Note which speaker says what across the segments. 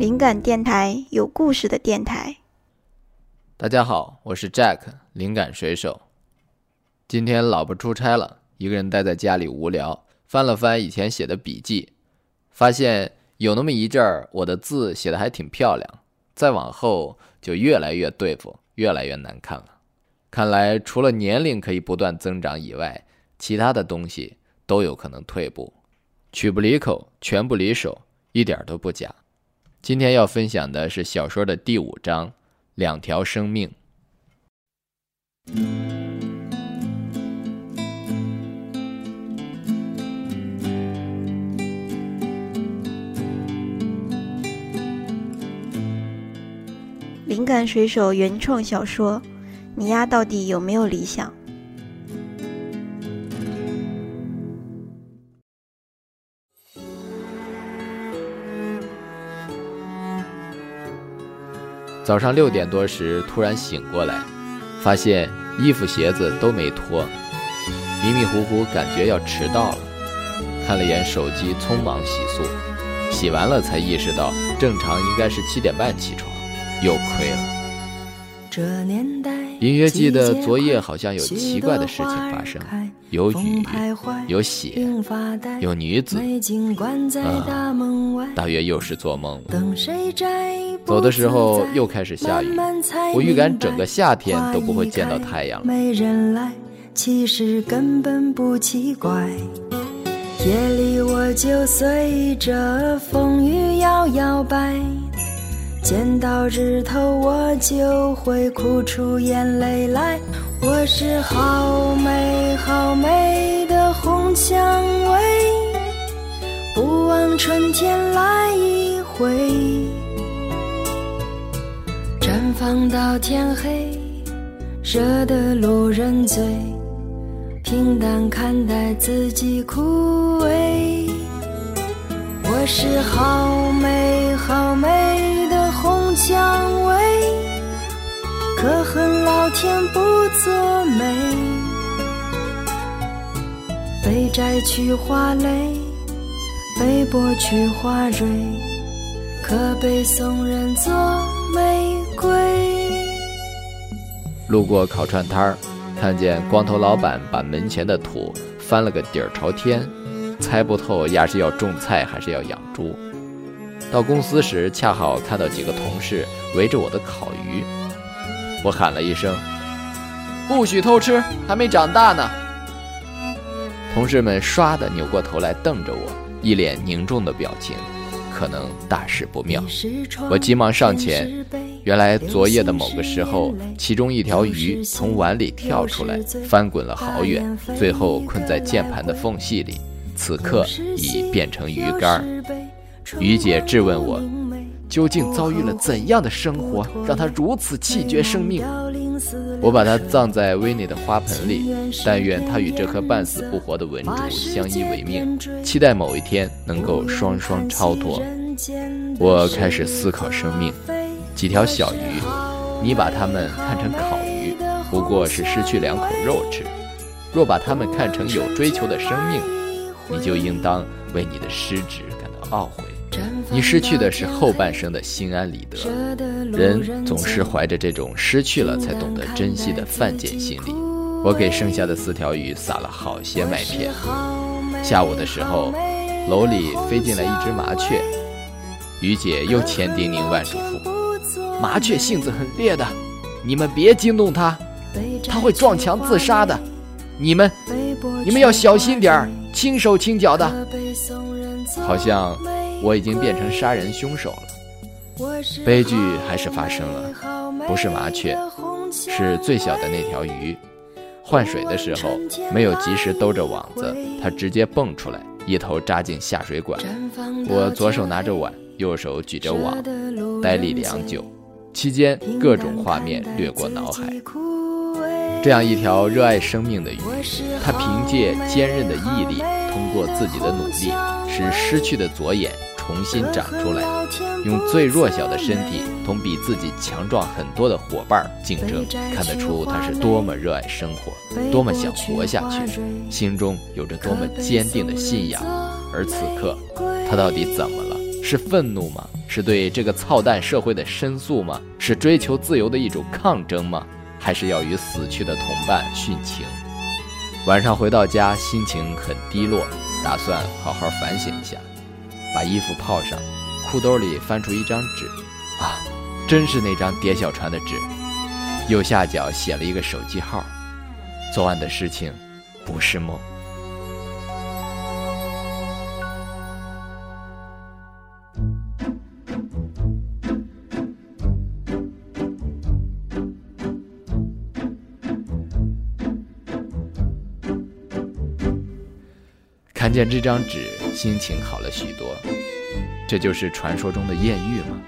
Speaker 1: 灵感电台，有故事的电台。
Speaker 2: 大家好，我是 Jack，灵感水手。今天老婆出差了，一个人待在家里无聊，翻了翻以前写的笔记，发现有那么一阵儿，我的字写的还挺漂亮。再往后就越来越对付，越来越难看了。看来除了年龄可以不断增长以外，其他的东西都有可能退步。曲不离口，拳不离手，一点都不假。今天要分享的是小说的第五章《两条生命》。
Speaker 1: 灵感水手原创小说，你丫到底有没有理想？
Speaker 2: 早上六点多时，突然醒过来，发现衣服鞋子都没脱，迷迷糊糊，感觉要迟到了。看了眼手机，匆忙洗漱，洗完了才意识到，正常应该是七点半起床，又亏了。隐约记得昨夜好像有奇怪的事情发生，有雨，有血，有女子。啊，大约又是做梦了。走的时候又开始下雨，我预感整个夏天都不会见到太阳了。
Speaker 3: 其实根本不奇怪，夜里我就随着风雨摇摇摆。见到日头，我就会哭出眼泪来。我是好美好美的红蔷薇，不枉春天来一回。绽放到天黑，惹得路人醉。平淡看待自己枯萎。我是好美好美。蔷薇，可恨老天不作美，被摘去花蕾，被剥去花蕊，可被送人做玫瑰。
Speaker 2: 路过烤串摊儿，看见光头老板把门前的土翻了个底儿朝天，猜不透丫是要种菜还是要养猪。到公司时，恰好看到几个同事围着我的烤鱼，我喊了一声：“不许偷吃，还没长大呢。”同事们唰的扭过头来瞪着我，一脸凝重的表情，可能大事不妙。我急忙上前，原来昨夜的某个时候，其中一条鱼从碗里跳出来，翻滚了好远，最后困在键盘的缝隙里，此刻已变成鱼干。于姐质问我，究竟遭遇了怎样的生活，让她如此气绝生命？我把她葬在威内的花盆里，但愿她与这颗半死不活的文竹相依为命，期待某一天能够双双超脱。我开始思考生命，几条小鱼，你把它们看成烤鱼，不过是失去两口肉吃；若把它们看成有追求的生命，你就应当为你的失职感到懊悔。你失去的是后半生的心安理得。人总是怀着这种失去了才懂得珍惜的犯贱心理。我给剩下的四条鱼撒了好些麦片。下午的时候，楼里飞进来一只麻雀，于姐又千叮咛万嘱咐：麻雀性子很烈的，你们别惊动它，它会撞墙自杀的。你们，你们要小心点儿，轻手轻脚的。好像。我已经变成杀人凶手了，悲剧还是发生了，不是麻雀，是最小的那条鱼。换水的时候没有及时兜着网子，它直接蹦出来，一头扎进下水管。我左手拿着碗，右手举着网，呆立良久，期间各种画面掠过脑海。这样一条热爱生命的鱼，它凭借坚韧的毅力，通过自己的努力，使失去的左眼。重新长出来，用最弱小的身体同比自己强壮很多的伙伴竞争，看得出它是多么热爱生活，多么想活下去，心中有着多么坚定的信仰。而此刻，它到底怎么了？是愤怒吗？是对这个操蛋社会的申诉吗？是追求自由的一种抗争吗？还是要与死去的同伴殉情？晚上回到家，心情很低落，打算好好反省一下，把衣服泡上，裤兜里翻出一张纸，啊，真是那张叠小船的纸，右下角写了一个手机号。昨晚的事情不是梦。看见这张纸，心情好了许多。这就是传说中的艳遇吗？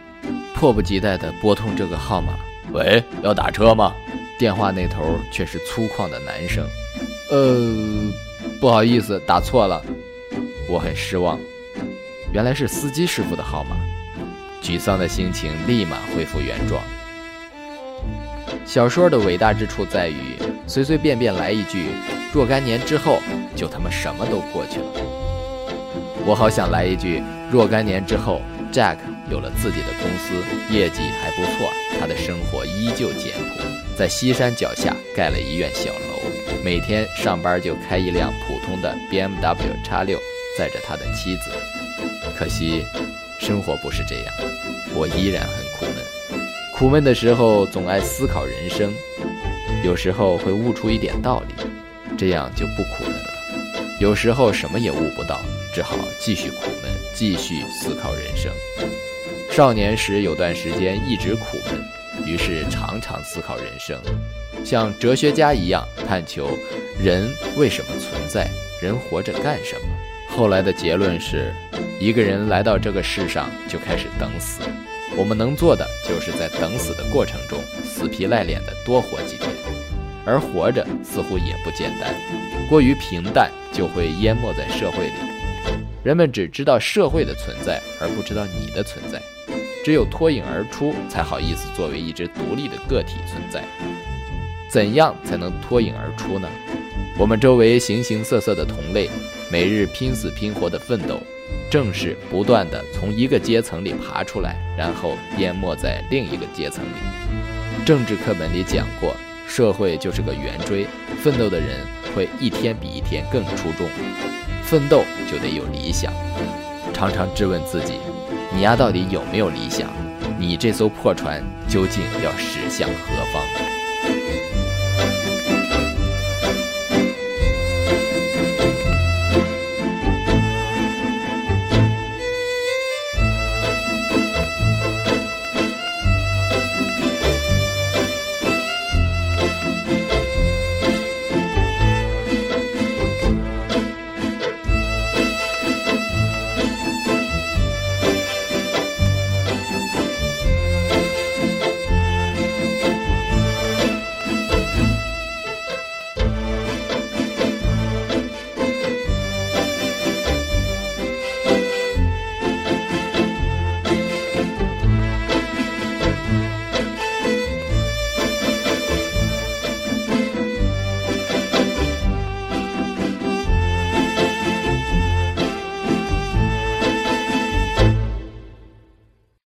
Speaker 2: 迫不及待地拨通这个号码。喂，要打车吗？电话那头却是粗犷的男声。呃，不好意思，打错了。我很失望。原来是司机师傅的号码。沮丧的心情立马恢复原状。小说的伟大之处在于，随随便便来一句“若干年之后”，就他妈什么都过去了。我好想来一句“若干年之后，Jack 有了自己的公司，业绩还不错，他的生活依旧简朴，在西山脚下盖了一院小楼，每天上班就开一辆普通的 BMW 叉六，载着他的妻子。可惜，生活不是这样，我依然很。苦闷的时候，总爱思考人生，有时候会悟出一点道理，这样就不苦闷了。有时候什么也悟不到，只好继续苦闷，继续思考人生。少年时有段时间一直苦闷，于是常常思考人生，像哲学家一样探求人为什么存在，人活着干什么。后来的结论是，一个人来到这个世上就开始等死。我们能做的，就是在等死的过程中，死皮赖脸的多活几天。而活着似乎也不简单，过于平淡就会淹没在社会里。人们只知道社会的存在，而不知道你的存在。只有脱颖而出，才好意思作为一只独立的个体存在。怎样才能脱颖而出呢？我们周围形形色色的同类，每日拼死拼活的奋斗。正是不断的从一个阶层里爬出来，然后淹没在另一个阶层里。政治课本里讲过，社会就是个圆锥，奋斗的人会一天比一天更出众。奋斗就得有理想，常常质问自己：你丫到底有没有理想？你这艘破船究竟要驶向何方？